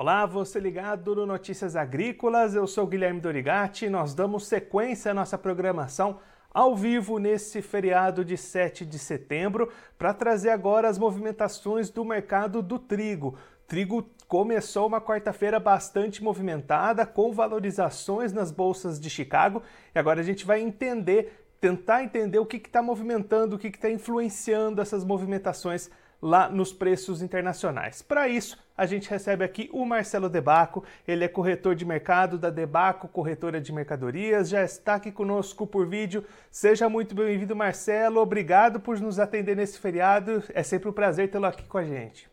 Olá, você ligado no Notícias Agrícolas, eu sou Guilherme Dorigati e nós damos sequência à nossa programação ao vivo nesse feriado de 7 de setembro para trazer agora as movimentações do mercado do trigo. Trigo começou uma quarta-feira bastante movimentada, com valorizações nas bolsas de Chicago, e agora a gente vai entender, tentar entender o que está movimentando, o que está influenciando essas movimentações lá nos preços internacionais. Para isso, a gente recebe aqui o Marcelo Debaco, ele é corretor de mercado da Debaco Corretora de Mercadorias, já está aqui conosco por vídeo. Seja muito bem-vindo, Marcelo. Obrigado por nos atender nesse feriado. É sempre um prazer tê-lo aqui com a gente.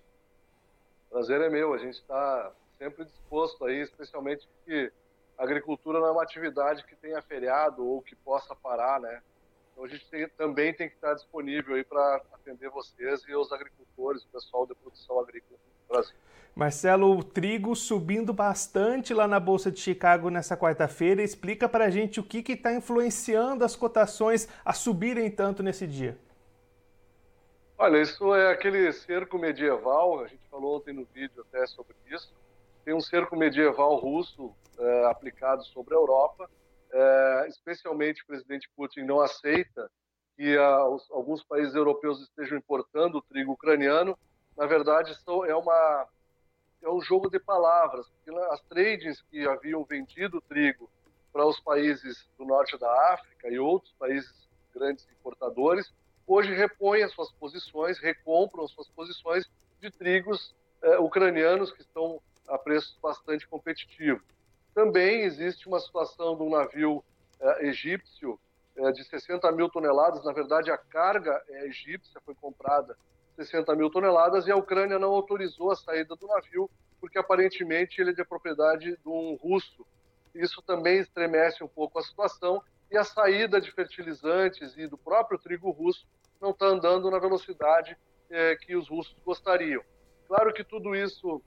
Prazer é meu. A gente está sempre disposto aí, especialmente porque a agricultura não é uma atividade que tenha feriado ou que possa parar, né? Então a gente tem, também tem que estar disponível aí para atender vocês e os agricultores, o pessoal da produção agrícola do Brasil. Marcelo, o trigo subindo bastante lá na Bolsa de Chicago nessa quarta-feira. Explica para a gente o que está influenciando as cotações a subirem tanto nesse dia. Olha, isso é aquele cerco medieval, a gente falou ontem no vídeo até sobre isso. Tem um cerco medieval russo é, aplicado sobre a Europa, é, especialmente o presidente Putin não aceita que a, os, alguns países europeus estejam importando o trigo ucraniano. Na verdade, são, é, uma, é um jogo de palavras, as tradings que haviam vendido trigo para os países do norte da África e outros países grandes importadores, hoje repõem as suas posições, recompram as suas posições de trigos eh, ucranianos que estão a preços bastante competitivos. Também existe uma situação de um navio eh, egípcio eh, de 60 mil toneladas, na verdade a carga é egípcia, foi comprada 60 mil toneladas e a Ucrânia não autorizou a saída do navio porque aparentemente ele é de propriedade de um russo. Isso também estremece um pouco a situação e a saída de fertilizantes e do próprio trigo russo não está andando na velocidade eh, que os russos gostariam. Claro que tudo isso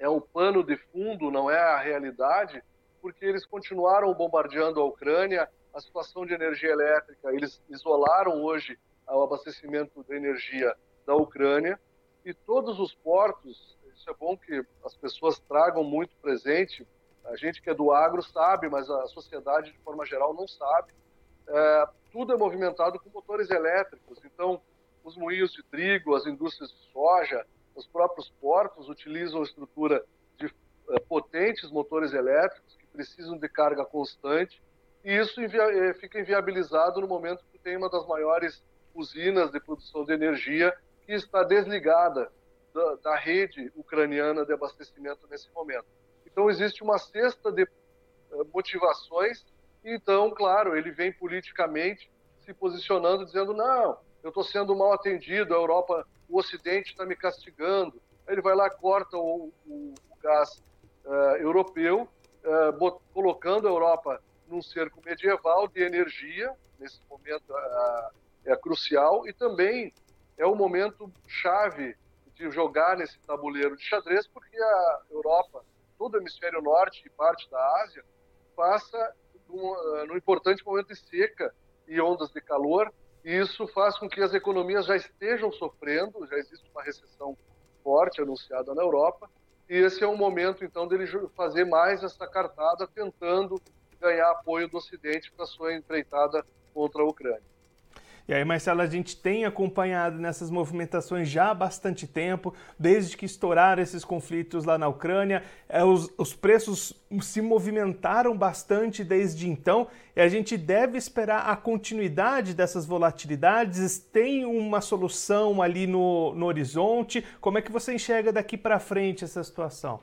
é o pano de fundo, não é a realidade, porque eles continuaram bombardeando a Ucrânia, a situação de energia elétrica, eles isolaram hoje o abastecimento de energia da Ucrânia e todos os portos, isso é bom que as pessoas tragam muito presente, a gente que é do agro sabe, mas a sociedade de forma geral não sabe, é, tudo é movimentado com motores elétricos, então os moinhos de trigo, as indústrias de soja, os próprios portos utilizam estrutura de uh, potentes motores elétricos que precisam de carga constante e isso invia eh, fica inviabilizado no momento que tem uma das maiores usinas de produção de energia que está desligada da, da rede ucraniana de abastecimento nesse momento. Então existe uma cesta de uh, motivações então, claro, ele vem politicamente se posicionando dizendo não, eu estou sendo mal atendido, a Europa o Ocidente está me castigando. Ele vai lá, corta o, o, o gás uh, europeu, uh, bot, colocando a Europa num cerco medieval de energia, nesse momento uh, é crucial, e também é o momento chave de jogar nesse tabuleiro de xadrez, porque a Europa, todo o hemisfério norte e parte da Ásia, passa num, num importante momento de seca e ondas de calor, isso faz com que as economias já estejam sofrendo, já existe uma recessão forte anunciada na Europa, e esse é o momento, então, dele fazer mais essa cartada, tentando ganhar apoio do Ocidente para sua empreitada contra a Ucrânia. E aí, Marcelo, a gente tem acompanhado nessas movimentações já há bastante tempo, desde que estouraram esses conflitos lá na Ucrânia. É, os, os preços se movimentaram bastante desde então e a gente deve esperar a continuidade dessas volatilidades. Tem uma solução ali no, no horizonte? Como é que você enxerga daqui para frente essa situação?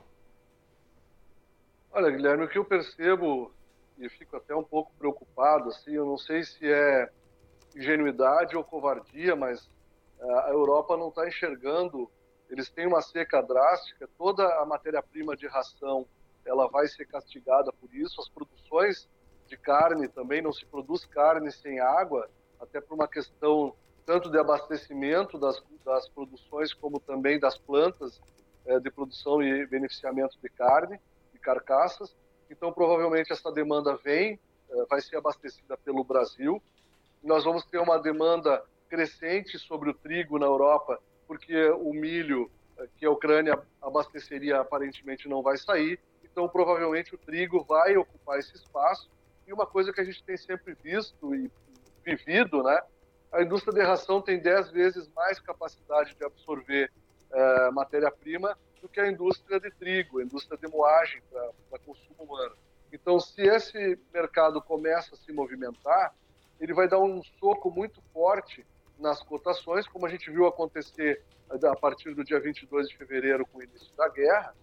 Olha, Guilherme, o que eu percebo e fico até um pouco preocupado, assim, eu não sei se é ingenuidade ou covardia, mas eh, a Europa não está enxergando. Eles têm uma seca drástica, toda a matéria-prima de ração ela vai ser castigada por isso. As produções de carne também não se produz carne sem água, até por uma questão tanto de abastecimento das, das produções como também das plantas é, de produção e beneficiamento de carne, de carcaças. Então, provavelmente essa demanda vem, é, vai ser abastecida pelo Brasil nós vamos ter uma demanda crescente sobre o trigo na Europa, porque o milho que a Ucrânia abasteceria aparentemente não vai sair, então provavelmente o trigo vai ocupar esse espaço. E uma coisa que a gente tem sempre visto e vivido, né? A indústria de ração tem 10 vezes mais capacidade de absorver é, matéria-prima do que a indústria de trigo, a indústria de moagem para consumo humano. Então, se esse mercado começa a se movimentar, ele vai dar um soco muito forte nas cotações, como a gente viu acontecer a partir do dia 22 de fevereiro com o início da guerra.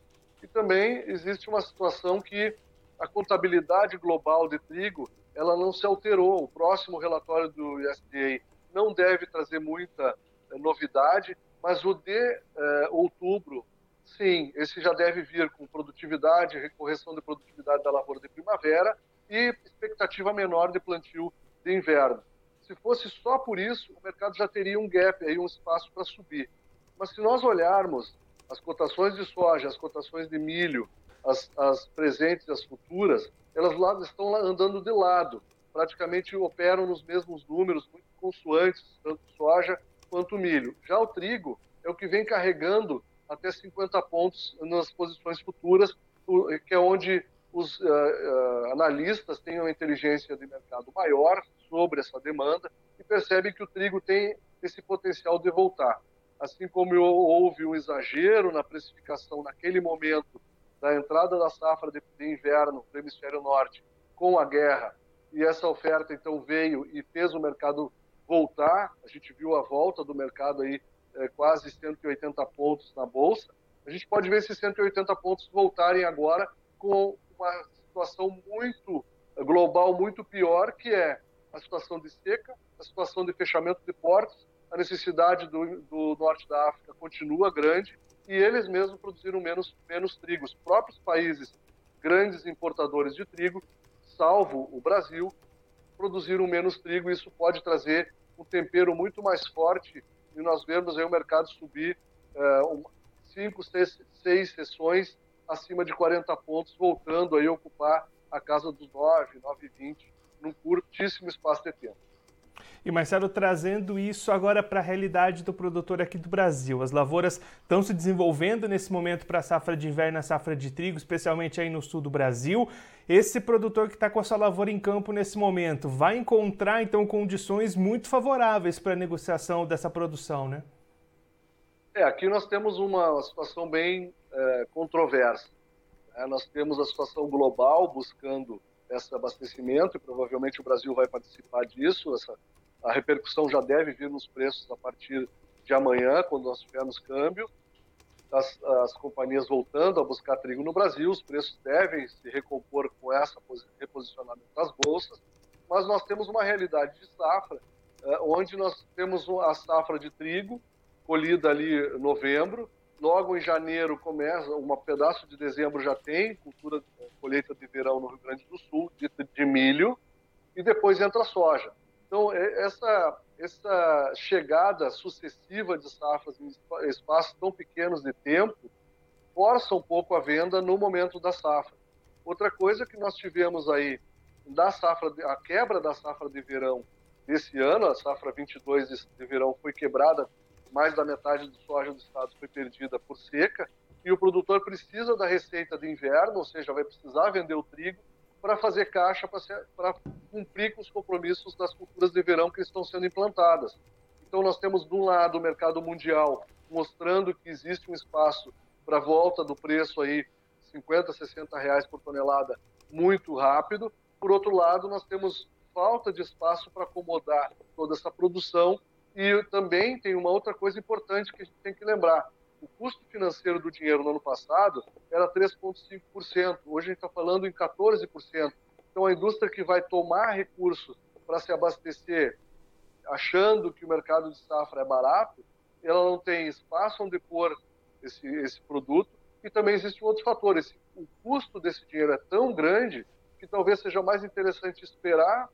E também existe uma situação que a contabilidade global de trigo ela não se alterou. O próximo relatório do USDA não deve trazer muita eh, novidade, mas o de eh, outubro, sim, esse já deve vir com produtividade, correção de produtividade da lavoura de primavera e expectativa menor de plantio de inverno. Se fosse só por isso, o mercado já teria um gap, aí um espaço para subir. Mas se nós olharmos as cotações de soja, as cotações de milho, as, as presentes e as futuras, elas lá estão andando de lado, praticamente operam nos mesmos números, muito consoantes, tanto soja quanto milho. Já o trigo é o que vem carregando até 50 pontos nas posições futuras, que é onde os uh, uh, analistas têm uma inteligência de mercado maior sobre essa demanda e percebem que o trigo tem esse potencial de voltar. Assim como houve um exagero na precificação naquele momento da entrada da safra de, inverno para o hemisfério norte com a guerra, e essa oferta então veio e fez o mercado voltar. A gente viu a volta do mercado aí é, quase 180 pontos na bolsa. A gente pode ver esses 180 pontos voltarem agora com uma situação muito global, muito pior, que é a situação de seca, a situação de fechamento de portos, a necessidade do, do norte da África continua grande e eles mesmos produziram menos, menos trigo. Os próprios países grandes importadores de trigo, salvo o Brasil, produziram menos trigo e isso pode trazer um tempero muito mais forte e nós vemos aí o mercado subir é, cinco, seis, seis sessões acima de 40 pontos, voltando aí a ocupar a casa dos 9, 9,20 num curtíssimo espaço de tempo. E Marcelo, trazendo isso agora para a realidade do produtor aqui do Brasil. As lavouras estão se desenvolvendo nesse momento para a safra de inverno, a safra de trigo, especialmente aí no sul do Brasil. Esse produtor que está com a sua lavoura em campo nesse momento vai encontrar então condições muito favoráveis para a negociação dessa produção, né? É, aqui nós temos uma situação bem é, controversa. Né? Nós temos a situação global buscando esse abastecimento e provavelmente o Brasil vai participar disso. Essa, a repercussão já deve vir nos preços a partir de amanhã, quando nós tivermos câmbio. As, as companhias voltando a buscar trigo no Brasil, os preços devem se recompor com essa reposicionamento das bolsas, mas nós temos uma realidade de safra, eh, onde nós temos a safra de trigo colhida ali em novembro, logo em janeiro começa, um pedaço de dezembro já tem cultura colheita de verão no Rio Grande do Sul, de, de milho, e depois entra a soja. Então, essa, essa chegada sucessiva de safras em espaços tão pequenos de tempo força um pouco a venda no momento da safra. Outra coisa que nós tivemos aí da safra, a quebra da safra de verão desse ano, a safra 22 de verão foi quebrada, mais da metade do soja do estado foi perdida por seca, e o produtor precisa da receita de inverno, ou seja, vai precisar vender o trigo para fazer caixa, para cumprir com os compromissos das culturas de verão que estão sendo implantadas. Então, nós temos, de um lado, o mercado mundial mostrando que existe um espaço para volta do preço aí 50, 60 reais por tonelada muito rápido. Por outro lado, nós temos falta de espaço para acomodar toda essa produção e também tem uma outra coisa importante que a gente tem que lembrar o custo financeiro do dinheiro no ano passado era 3,5%. Hoje a gente está falando em 14%. Então, a indústria que vai tomar recursos para se abastecer, achando que o mercado de safra é barato, ela não tem espaço onde pôr esse, esse produto. E também existe um outro fator: esse, o custo desse dinheiro é tão grande que talvez seja mais interessante esperar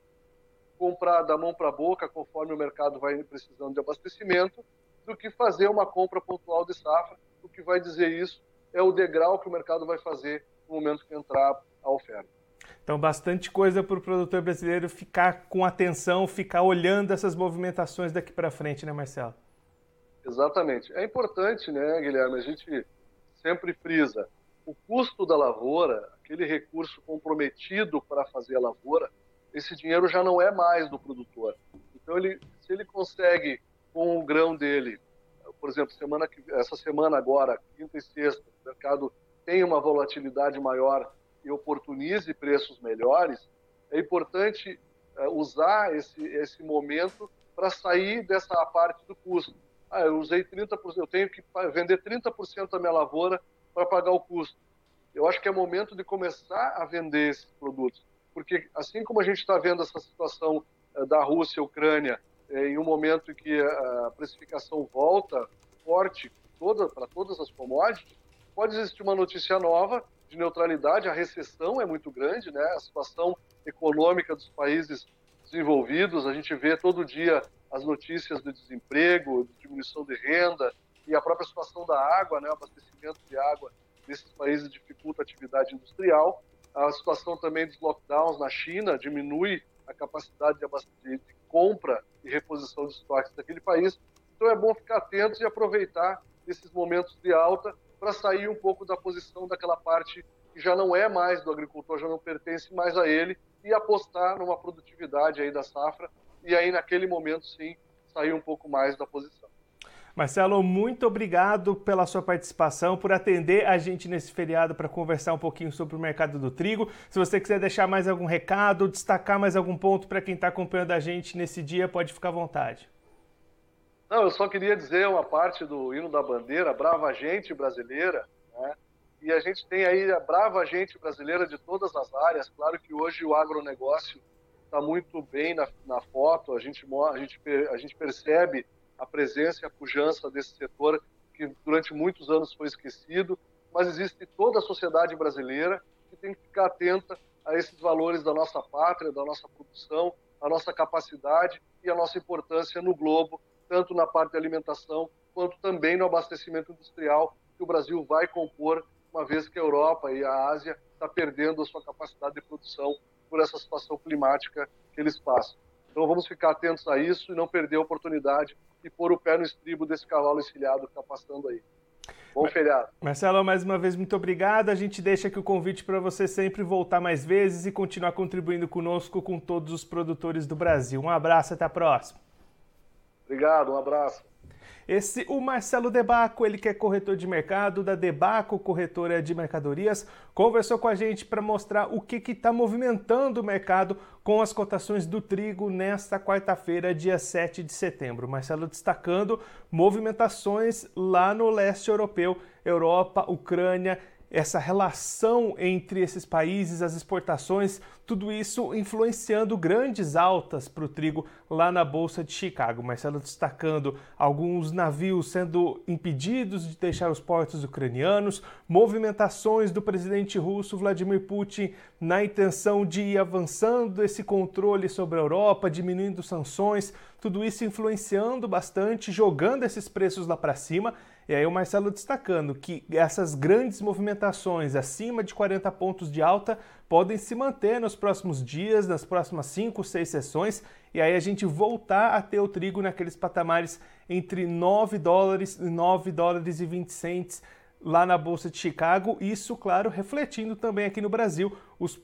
comprar da mão para a boca conforme o mercado vai precisando de abastecimento do que fazer uma compra pontual de safra. O que vai dizer isso é o degrau que o mercado vai fazer no momento que entrar a oferta. Então, bastante coisa para o produtor brasileiro ficar com atenção, ficar olhando essas movimentações daqui para frente, né, Marcelo? Exatamente. É importante, né, Guilherme, a gente sempre frisa o custo da lavoura, aquele recurso comprometido para fazer a lavoura, esse dinheiro já não é mais do produtor. Então, ele, se ele consegue, com o grão dele, por exemplo, semana que, essa semana agora, quinta e sexta, o mercado tem uma volatilidade maior e oportunize preços melhores, é importante é, usar esse, esse momento para sair dessa parte do custo. Ah, eu usei 30%, eu tenho que vender 30% da minha lavoura para pagar o custo. Eu acho que é momento de começar a vender esses produtos, porque assim como a gente está vendo essa situação é, da Rússia e Ucrânia, é, em um momento que a precificação volta forte toda, para todas as commodities, pode existir uma notícia nova de neutralidade, a recessão é muito grande, né? a situação econômica dos países desenvolvidos, a gente vê todo dia as notícias de desemprego, de diminuição de renda e a própria situação da água, né? o abastecimento de água nesses países dificulta a atividade industrial, a situação também dos lockdowns na China diminui a capacidade de, de compra e reposição de estoques daquele país. Então é bom ficar atentos e aproveitar esses momentos de alta para sair um pouco da posição daquela parte que já não é mais do agricultor, já não pertence mais a ele, e apostar numa produtividade aí da safra, e aí naquele momento sim sair um pouco mais da posição. Marcelo, muito obrigado pela sua participação, por atender a gente nesse feriado para conversar um pouquinho sobre o mercado do trigo. Se você quiser deixar mais algum recado, destacar mais algum ponto para quem está acompanhando a gente nesse dia, pode ficar à vontade. Não, eu só queria dizer uma parte do hino da bandeira, brava gente brasileira, né? E a gente tem aí a brava gente brasileira de todas as áreas. Claro que hoje o agronegócio está muito bem na, na foto, a gente, a, gente, a gente percebe a presença e a pujança desse setor que durante muitos anos foi esquecido, mas existe toda a sociedade brasileira que tem que ficar atenta a esses valores da nossa pátria, da nossa produção, a nossa capacidade e a nossa importância no globo tanto na parte de alimentação quanto também no abastecimento industrial que o Brasil vai compor, uma vez que a Europa e a Ásia está perdendo a sua capacidade de produção por essa situação climática que eles passam. Então vamos ficar atentos a isso e não perder a oportunidade e pôr o pé no estribo desse cavalo encilhado que está passando aí. Bom feriado. Marcelo, mais uma vez, muito obrigado. A gente deixa aqui o convite para você sempre voltar mais vezes e continuar contribuindo conosco com todos os produtores do Brasil. Um abraço, até a próxima. Obrigado, um abraço. Esse, o Marcelo Debaco, ele que é corretor de mercado da Debaco Corretora de Mercadorias, conversou com a gente para mostrar o que está movimentando o mercado com as cotações do trigo nesta quarta-feira, dia 7 de setembro. Marcelo destacando movimentações lá no leste europeu, Europa, Ucrânia essa relação entre esses países, as exportações, tudo isso influenciando grandes altas para o trigo lá na Bolsa de Chicago. Marcelo destacando alguns navios sendo impedidos de deixar os portos ucranianos, movimentações do presidente russo Vladimir Putin na intenção de ir avançando esse controle sobre a Europa, diminuindo sanções, tudo isso influenciando bastante, jogando esses preços lá para cima e aí o Marcelo destacando que essas grandes movimentações acima de 40 pontos de alta podem se manter nos próximos dias, nas próximas 5, 6 sessões, e aí a gente voltar a ter o trigo naqueles patamares entre 9 dólares e 9 dólares e 20 centes lá na Bolsa de Chicago, isso, claro, refletindo também aqui no Brasil, os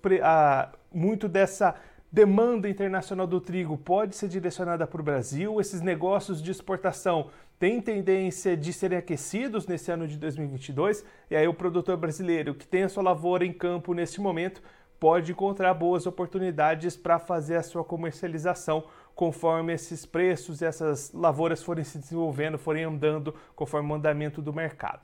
muito dessa demanda internacional do trigo pode ser direcionada para o Brasil, esses negócios de exportação têm tendência de serem aquecidos nesse ano de 2022, e aí o produtor brasileiro que tem a sua lavoura em campo neste momento pode encontrar boas oportunidades para fazer a sua comercialização conforme esses preços e essas lavouras forem se desenvolvendo, forem andando conforme o andamento do mercado.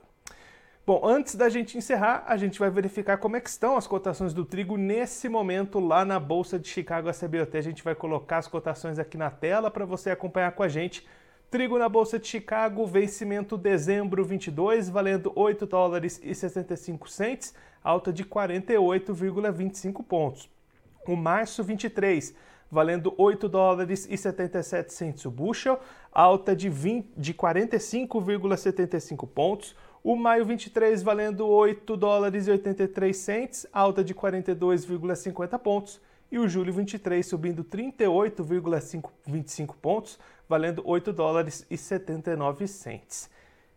Bom, antes da gente encerrar, a gente vai verificar como é que estão as cotações do trigo nesse momento lá na Bolsa de Chicago SBOT. A gente vai colocar as cotações aqui na tela para você acompanhar com a gente. Trigo na Bolsa de Chicago, vencimento dezembro 22, valendo 8 dólares e 65 cents, alta de 48,25 pontos. O março 23, valendo 8 dólares e 77 cents o bushel, alta de, de 45,75 pontos. O maio 23 valendo 8 dólares e 83 cents, alta de 42,50 pontos. E o julho 23 subindo 38,25 pontos, valendo 8 dólares e 79 centes.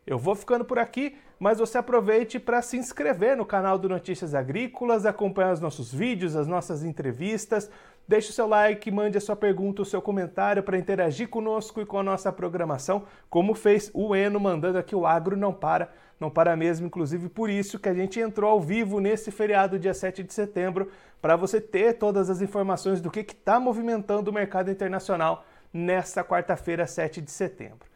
Eu vou ficando por aqui, mas você aproveite para se inscrever no canal do Notícias Agrícolas, acompanhar os nossos vídeos, as nossas entrevistas. Deixe o seu like, mande a sua pergunta, o seu comentário para interagir conosco e com a nossa programação, como fez o Eno mandando aqui o Agro Não Para, não para mesmo, inclusive por isso que a gente entrou ao vivo nesse feriado dia 7 de setembro, para você ter todas as informações do que está movimentando o mercado internacional nesta quarta-feira, 7 de setembro.